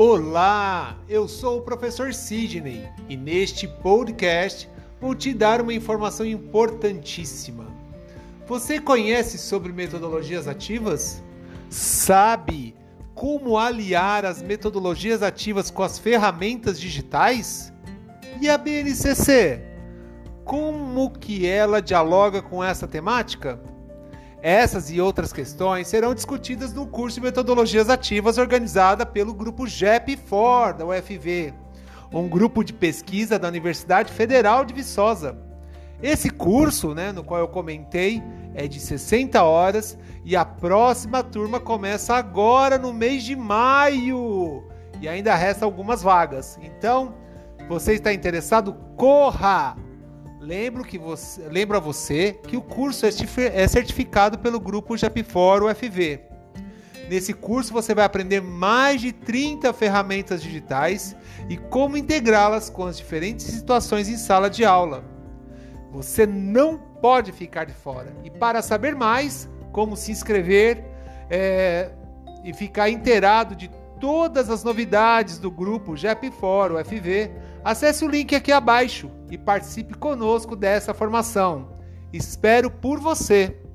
Olá, eu sou o professor Sidney e neste podcast vou te dar uma informação importantíssima. Você conhece sobre metodologias ativas? Sabe como aliar as metodologias ativas com as ferramentas digitais? E a BNCC? Como que ela dialoga com essa temática? Essas e outras questões serão discutidas no curso de Metodologias Ativas organizada pelo grupo GEP4 da UFV, um grupo de pesquisa da Universidade Federal de Viçosa. Esse curso, né, no qual eu comentei, é de 60 horas e a próxima turma começa agora no mês de maio e ainda resta algumas vagas. Então, você está interessado? Corra! Lembro, que você, lembro a você que o curso é, é certificado pelo grupo Japfor UFV. Nesse curso você vai aprender mais de 30 ferramentas digitais e como integrá-las com as diferentes situações em sala de aula. Você não pode ficar de fora. E para saber mais, como se inscrever é, e ficar inteirado de todas as novidades do grupo JEP4 UFV, acesse o link aqui abaixo e participe conosco dessa formação. Espero por você!